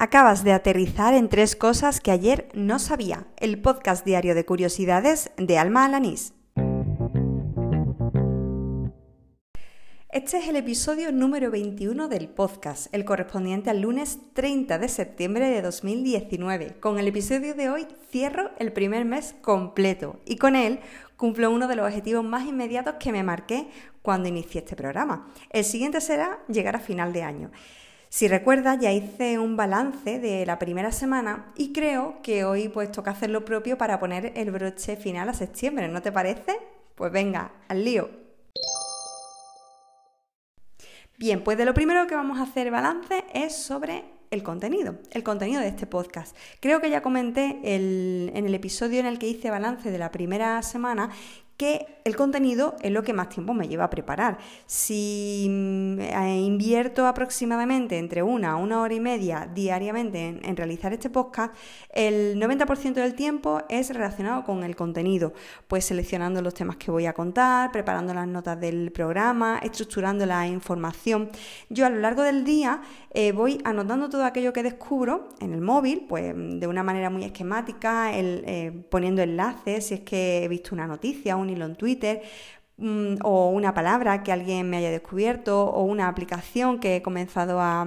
Acabas de aterrizar en tres cosas que ayer no sabía. El podcast diario de curiosidades de Alma Alanís. Este es el episodio número 21 del podcast, el correspondiente al lunes 30 de septiembre de 2019. Con el episodio de hoy cierro el primer mes completo y con él cumplo uno de los objetivos más inmediatos que me marqué cuando inicié este programa. El siguiente será llegar a final de año. Si recuerdas, ya hice un balance de la primera semana y creo que hoy pues toca hacer lo propio para poner el broche final a septiembre, ¿no te parece? Pues venga, al lío. Bien, pues de lo primero que vamos a hacer balance es sobre el contenido, el contenido de este podcast. Creo que ya comenté en el episodio en el que hice balance de la primera semana que el contenido es lo que más tiempo me lleva a preparar. Si mm, eh, invierto aproximadamente entre una a una hora y media diariamente en, realizar este podcast, el 90% del tiempo es relacionado con el contenido, pues seleccionando los temas que voy a contar, preparando las notas del programa, estructurando la información. Yo a lo largo del día eh, voy anotando todo aquello que descubro en el móvil, pues de una manera muy esquemática, eh, poniendo enlaces si es que he visto una noticia, un hilo en Twitter, mm, o una palabra que alguien me haya descubierto, o una aplicación que he comenzado a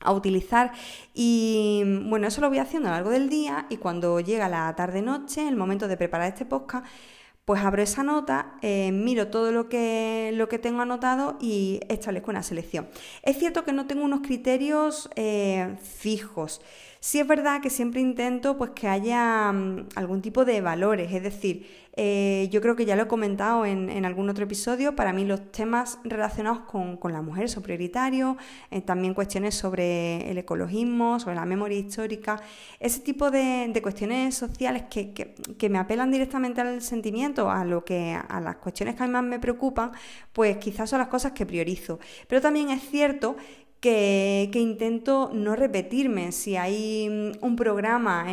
a utilizar y bueno, eso lo voy haciendo a lo largo del día y cuando llega la tarde-noche, el momento de preparar este podcast, pues abro esa nota, eh, miro todo lo que, lo que tengo anotado y establezco una selección. Es cierto que no tengo unos criterios eh, fijos. Sí es verdad que siempre intento pues, que haya mm, algún tipo de valores, es decir, eh, yo creo que ya lo he comentado en, algún otro episodio, para mí los temas relacionados con, la mujer son prioritarios, eh, también cuestiones sobre el ecologismo, sobre la memoria histórica, ese tipo de, cuestiones sociales que, me apelan directamente al sentimiento, a, lo que, a las cuestiones que a más me preocupan, pues quizás son las cosas que priorizo. Pero también es cierto que, intento no repetirme. Si hay mm, un programa,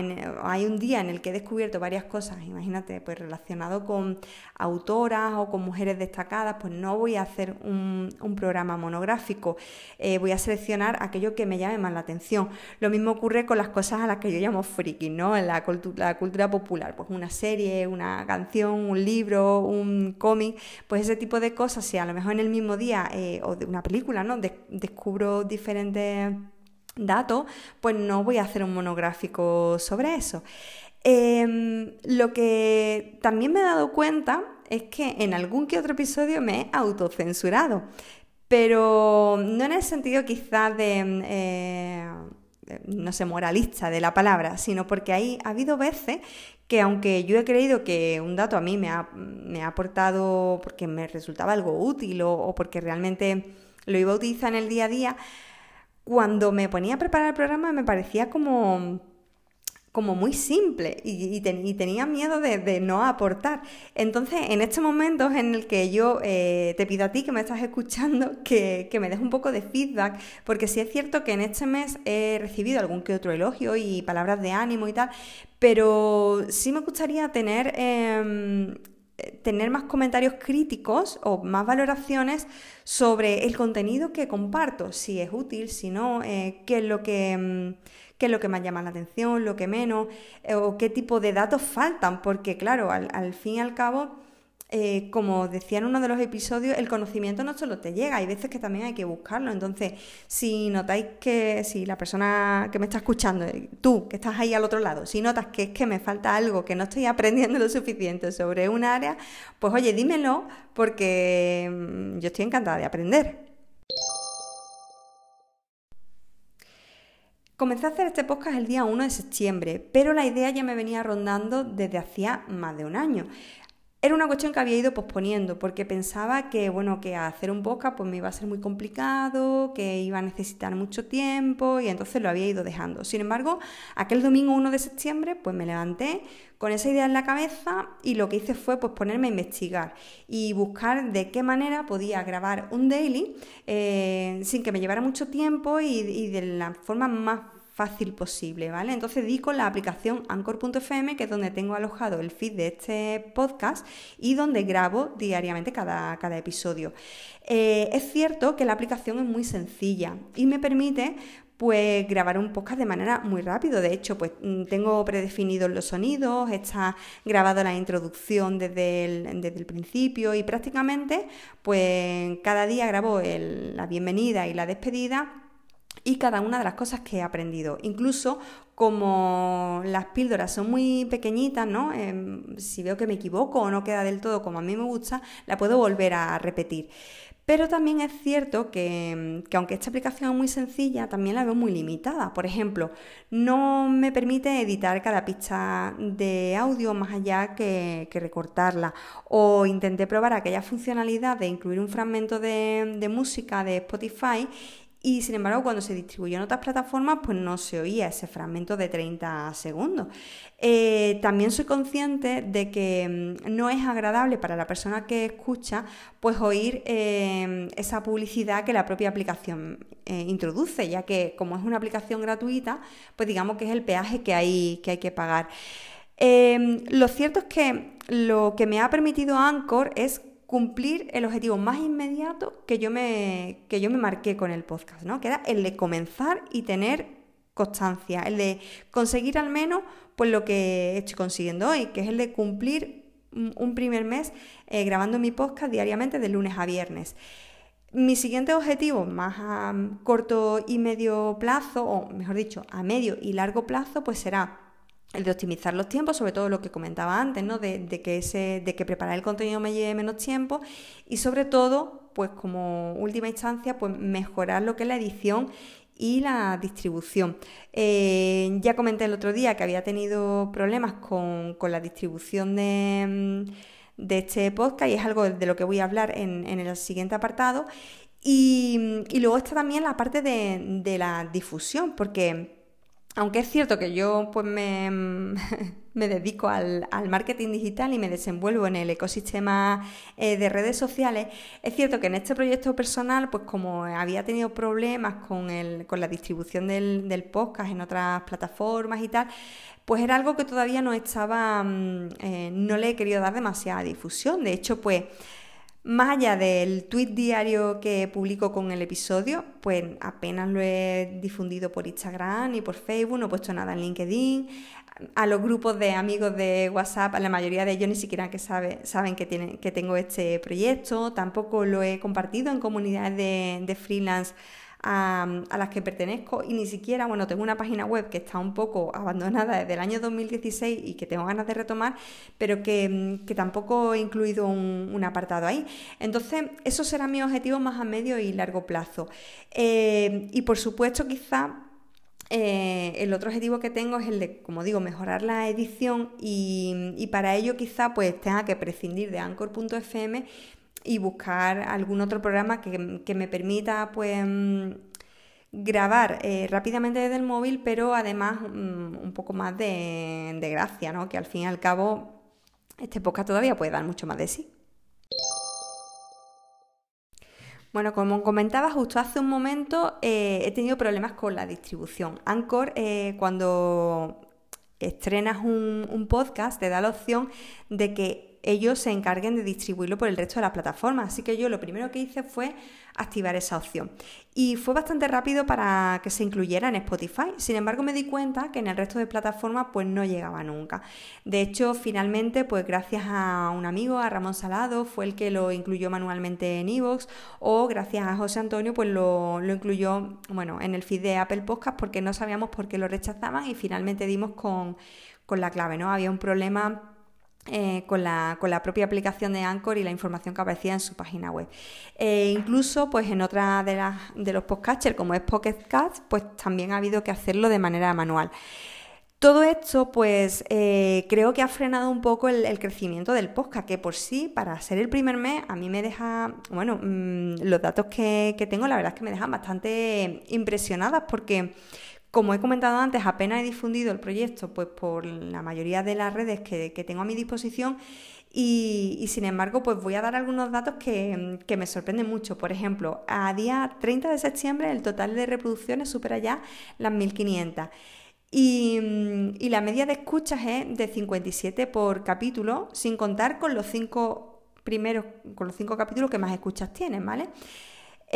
hay un día en el que he descubierto varias cosas, imagínate, pues relacionado con autoras o con mujeres destacadas, pues no voy a hacer un, programa monográfico, eh, voy a seleccionar aquello que me llame más la atención. Lo mismo ocurre con las cosas a las que yo llamo friki, ¿no? En la, la cultura popular, pues una serie, una canción, un libro, un cómic, pues ese tipo de cosas, si a lo mejor en el mismo día eh, o de una película, ¿no? descubro diferentes datos, pues no voy a hacer un monográfico sobre eso. Em, lo que también me he dado cuenta es que en algún que otro episodio me he autocensurado, pero no en el sentido quizás de, eh, no sé, moralista de la palabra, sino porque hay, ha habido veces que aunque yo he creído que un dato a mí me ha, me ha aportado porque me resultaba algo útil o porque realmente lo iba a utilizar en el día a día, cuando me ponía a preparar el programa me parecía como, como muy simple y, tenía miedo de, no aportar. Entonces, en estos momentos en el que yo eh, te pido a ti que me estás escuchando que, me des un poco de feedback, porque sí es cierto que en este mes he recibido algún que otro elogio y palabras de ánimo y tal, pero sí me gustaría tener... Em, tener más comentarios críticos o más valoraciones sobre el contenido que comparto, si es útil, si no, eh, qué, es lo que, mm, qué es lo que más llama la atención, lo que menos, eh, o qué tipo de datos faltan, porque claro, al, al fin y al cabo eh, como decía en uno de los episodios, el conocimiento no solo te llega, hay veces que también hay que buscarlo. Entonces, si notáis que, si la persona que me está escuchando, eh, tú que estás ahí al otro lado, si notas que es que me falta algo, que no estoy aprendiendo lo suficiente sobre un área, pues oye, dímelo porque mm, yo estoy encantada de aprender. Comencé a hacer este podcast el día 1 de septiembre, pero la idea ya me venía rondando desde hacía más de un año. Era una cuestión que había ido posponiendo porque pensaba que, bueno, que hacer un podcast pues me iba a ser muy complicado, que iba a necesitar mucho tiempo y entonces lo había ido dejando. Sin embargo, aquel domingo 1 de septiembre pues me levanté con esa idea en la cabeza y lo que hice fue pues ponerme a investigar y buscar de qué manera podía grabar un daily eh, sin que me llevara mucho tiempo y, y de la forma más fácil posible, ¿vale? Entonces di con la aplicación Anchor.fm, que es donde tengo alojado el feed de este podcast y donde grabo diariamente cada, cada episodio. Eh, es cierto que la aplicación es muy sencilla y me permite pues grabar un podcast de manera muy rápido. De hecho, pues mm, tengo predefinidos los sonidos, está grabado la introducción desde el, desde el principio y prácticamente pues cada día grabo la bienvenida y la despedida y cada una de las cosas que he aprendido. Incluso como las píldoras son muy pequeñitas, ¿no? Em, si veo que me equivoco o no queda del todo como a mí me gusta, la puedo volver a repetir. Pero también es cierto que, aunque esta aplicación es muy sencilla, también la veo muy limitada. Por ejemplo, no me permite editar cada pista de audio más allá que, recortarla. O intenté probar aquella funcionalidad de incluir un fragmento de música de Spotify y sin embargo cuando se distribuyó en otras plataformas pues no se oía ese fragmento de 30 segundos. Eh, también soy consciente de que mm, no es agradable para la persona que escucha pues oír eh, esa publicidad que la propia aplicación eh, introduce, ya que como es una aplicación gratuita pues digamos que es el peaje que hay que, hay que pagar. lo cierto es que lo que me ha permitido Anchor es cumplir el objetivo más inmediato que yo me, que yo me marqué con el podcast, ¿no? Que era el de comenzar y tener constancia, el de conseguir al menos pues lo que estoy consiguiendo hoy, que es el de cumplir un primer mes eh, grabando mi podcast diariamente de lunes a viernes. Mi siguiente objetivo, más a corto y medio plazo, o mejor dicho, a medio y largo plazo, pues será el de optimizar los tiempos, sobre todo lo que comentaba antes, ¿no? de, que ese, de que preparar el contenido me lleve menos tiempo y sobre todo, pues como última instancia, pues mejorar lo que es la edición y la distribución. Eh, ya comenté el otro día que había tenido problemas con, la distribución de, este podcast y es algo de lo que voy a hablar en, el siguiente apartado. Y, luego está también la parte de, de la difusión, porque aunque es cierto que yo pues me, me dedico al, marketing digital y me desenvuelvo en el ecosistema eh, de redes sociales, es cierto que en este proyecto personal, pues como había tenido problemas con, el, con la distribución del, del, podcast en otras plataformas y tal, pues era algo que todavía no estaba, mm, eh, no le he querido dar demasiada difusión. De hecho, pues más allá del tweet diario que publico con el episodio, pues apenas lo he difundido por Instagram ni por Facebook, no he puesto nada en LinkedIn. A los grupos de amigos de WhatsApp, a la mayoría de ellos ni siquiera que saben que, tienen, que tengo este proyecto. Tampoco lo he compartido en comunidades de, de freelance a, las que pertenezco y ni siquiera, bueno, tengo una página web que está un poco abandonada desde el año 2016 y que tengo ganas de retomar, pero que, tampoco he incluido un, apartado ahí. Entonces, esos serán mis objetivos más a medio y largo plazo. Eh, y por supuesto, quizá eh, el otro objetivo que tengo es el de, como digo, mejorar la edición y, y, para ello quizá pues tenga que prescindir de anchor.fm y buscar algún otro programa que, me permita pues mm, grabar eh, rápidamente desde el móvil, pero además mm, un poco más de, gracia, ¿no? Que al fin y al cabo este podcast todavía puede dar mucho más de sí. Bueno, como comentaba justo hace un momento, eh, he tenido problemas con la distribución. Anchor, eh, cuando estrenas un, podcast, te da la opción de que ellos se encarguen de distribuirlo por el resto de las plataformas. Así que yo lo primero que hice fue activar esa opción. Y fue bastante rápido para que se incluyera en Spotify. Sin embargo, me di cuenta que en el resto de plataformas pues no llegaba nunca. De hecho, finalmente, pues gracias a un amigo, a Ramón Salado, fue el que lo incluyó manualmente en iVoox o gracias a José Antonio, pues lo, incluyó, bueno, en el feed de Apple Podcast porque no sabíamos por qué lo rechazaban y finalmente dimos con, con la clave, ¿no? Había un problema eh, con, la, propia aplicación de Anchor y la información que aparecía en su página web. Eh, incluso, pues en otra de, las, de los podcasters, como es Pocket Cast, pues también ha habido que hacerlo de manera manual. Todo esto, pues eh, creo que ha frenado un poco el, crecimiento del podcast, que por sí, para ser el primer mes, a mí me deja, bueno, mm, los datos que, que tengo, la verdad es que me dejan bastante impresionadas porque como he comentado antes, apenas he difundido el proyecto pues, por la mayoría de las redes que, tengo a mi disposición y, sin embargo, pues voy a dar algunos datos que, me sorprenden mucho. Por ejemplo, a día 30 de septiembre el total de reproducciones supera ya las 1500. Y, y la media de escuchas es de 57 por capítulo, sin contar con los cinco primeros, con los cinco capítulos que más escuchas tienen, ¿vale?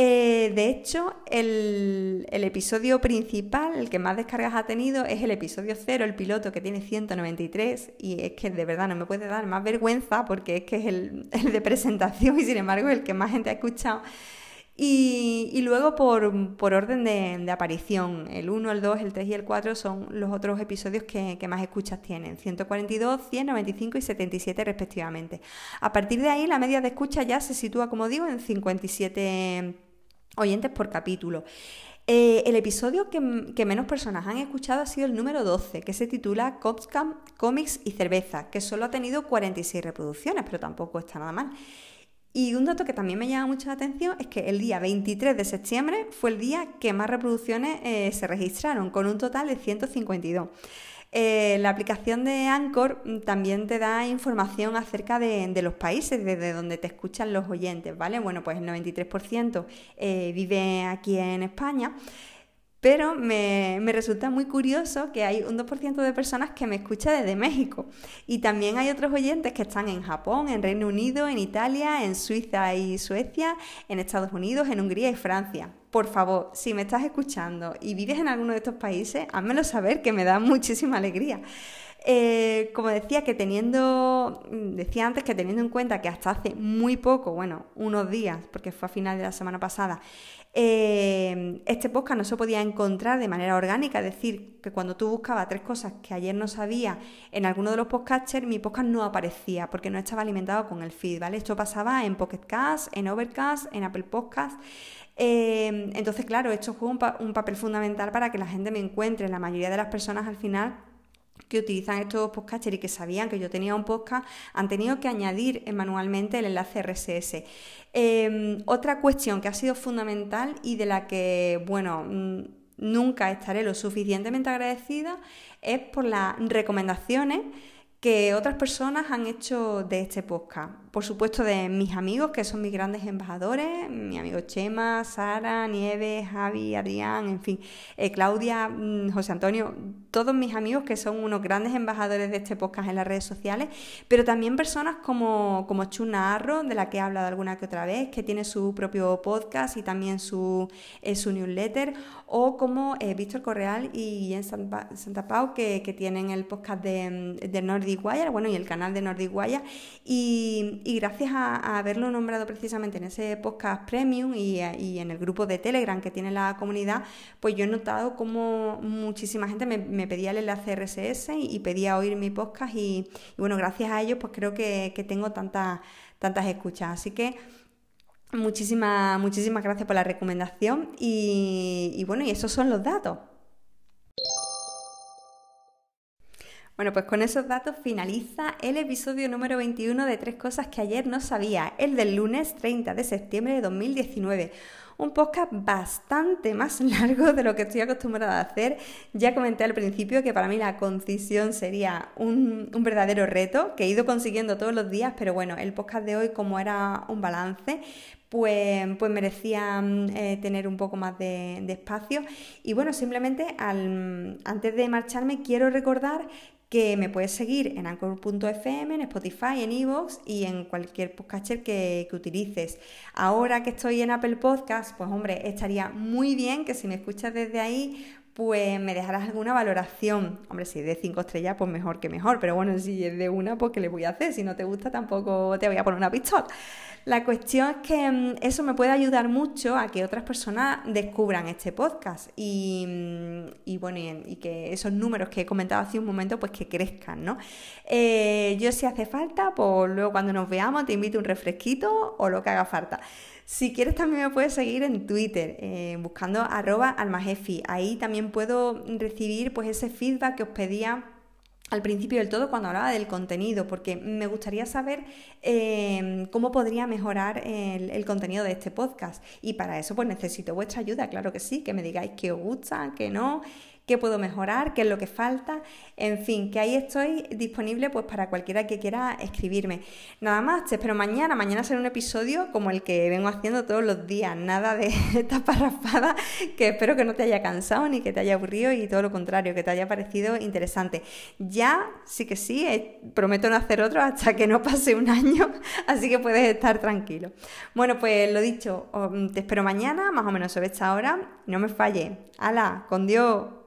Eh, de hecho, el, episodio principal, el que más descargas ha tenido, es el episodio 0, el piloto, que tiene 193, y es que de verdad no me puede dar más vergüenza porque es que es el, de presentación y sin embargo el que más gente ha escuchado. Y, luego por, orden de, aparición, el 1, el 2, el 3 y el 4 son los otros episodios que, más escuchas tienen, 142, 100, 95 y 77 respectivamente. A partir de ahí la media de escucha ya se sitúa, como digo, en 57 oyentes por capítulo. Eh, el episodio que, menos personas han escuchado ha sido el número 12, que se titula Copscam, Comics y Cerveza, que solo ha tenido 46 reproducciones, pero tampoco está nada mal. Y un dato que también me llama mucho la atención es que el día 23 de septiembre fue el día que más reproducciones eh, se registraron, con un total de 152. Eh, la aplicación de Anchor mm, también te da información acerca de, los países desde donde te escuchan los oyentes, ¿vale? Bueno, pues el 93% eh, vive aquí en España. Pero me, resulta muy curioso que hay un 2% de personas que me escucha desde México. Y también hay otros oyentes que están en Japón, en Reino Unido, en Italia, en Suiza y Suecia, en Estados Unidos, en Hungría y Francia. Por favor, si me estás escuchando y vives en alguno de estos países, házmelo saber, que me da muchísima alegría. Eh, como decía, que teniendo, decía antes que teniendo en cuenta que hasta hace muy poco, bueno, unos días, porque fue a final de la semana pasada, eh, este podcast no se podía encontrar de manera orgánica, es decir, que cuando tú buscabas tres cosas que ayer no sabía en alguno de los podcasters, mi podcast no aparecía porque no estaba alimentado con el feed, ¿vale? Esto pasaba en Pocket Cast, en Overcast, en Apple Podcast. Eh, entonces, claro, esto juega un papel fundamental para que la gente me encuentre. La mayoría de las personas al final que utilizan estos podcasters y que sabían que yo tenía un podcast han tenido que añadir manualmente el enlace RSS. Em, otra cuestión que ha sido fundamental y de la que, bueno, nunca estaré lo suficientemente agradecida es por las recomendaciones que otras personas han hecho de este podcast. Por supuesto, de mis amigos, que son mis grandes embajadores, mi amigo Chema, Sara, Nieves, Javi, Adrián, en fin, eh, Claudia, mm, José Antonio, todos mis amigos que son unos grandes embajadores de este podcast en las redes sociales, pero también personas como, como Chuna Arro, de la que he hablado alguna que otra vez, que tiene su propio podcast y también su, eh, su newsletter, o como eh, Víctor Correal y en Santa Pau, que, tienen el podcast de, de Nordic Wire, bueno, y el canal de Nordic Wire, y, gracias a, haberlo nombrado precisamente en ese podcast premium y, en el grupo de Telegram que tiene la comunidad, pues yo he notado como muchísima gente me, pedía el enlace RSS y, pedía oír mi podcast y, bueno, gracias a ellos pues creo que, tengo tantas, tantas escuchas. Así que muchísimas, muchísimas gracias por la recomendación y, y bueno, y esos son los datos. Bueno, pues con esos datos finaliza el episodio número 21 de Tres Cosas que ayer no sabía, el del lunes 30 de septiembre de 2019 un podcast bastante más largo de lo que estoy acostumbrada a hacer. Ya comenté al principio que para mí la concisión sería un, verdadero reto que he ido consiguiendo todos los días, pero bueno, el podcast de hoy como era un balance, pues, pues merecía mm, eh, tener un poco más de, espacio. Y bueno, simplemente antes de marcharme quiero recordar que me puedes seguir en anchor.fm, en Spotify, en Evox y en cualquier podcatcher que, que, utilices. Ahora que estoy en Apple Podcast, pues hombre, estaría muy bien que si me escuchas desde ahí, pues me dejarás alguna valoración. Hombre, si es de 5 estrellas, pues mejor que mejor, pero bueno, si es de una, pues ¿qué le voy a hacer? Si no te gusta, tampoco te voy a poner una pistola. La cuestión es que mm, eso me puede ayudar mucho a que otras personas descubran este podcast y, mm, bueno, y, que esos números que he comentado hace un momento, pues que crezcan, ¿no? Eh, yo si hace falta, pues luego cuando nos veamos te invito un refresquito o lo que haga falta. Si quieres también me puedes seguir en Twitter, eh, buscando arroba almajefi. Ahí también puedo recibir pues ese feedback que os pedía al principio del todo cuando hablaba del contenido, porque me gustaría saber em, cómo podría mejorar el, contenido de este podcast. Y para eso pues necesito vuestra ayuda, claro que sí, que me digáis que os gusta, que no, qué puedo mejorar, qué es lo que falta, en fin, que ahí estoy disponible pues para cualquiera que quiera escribirme. Nada más, te espero mañana, mañana será un episodio como el que vengo haciendo todos los días, nada de esta parrafada que espero que no te haya cansado ni que te haya aburrido y todo lo contrario, que te haya parecido interesante. Ya, sí que sí, eh, prometo no hacer otro hasta que no pase un año, así que puedes estar tranquilo. Bueno, pues lo dicho, te espero mañana, más o menos sobre esta hora. No me falle. ¡Hala! ¡Con Dios!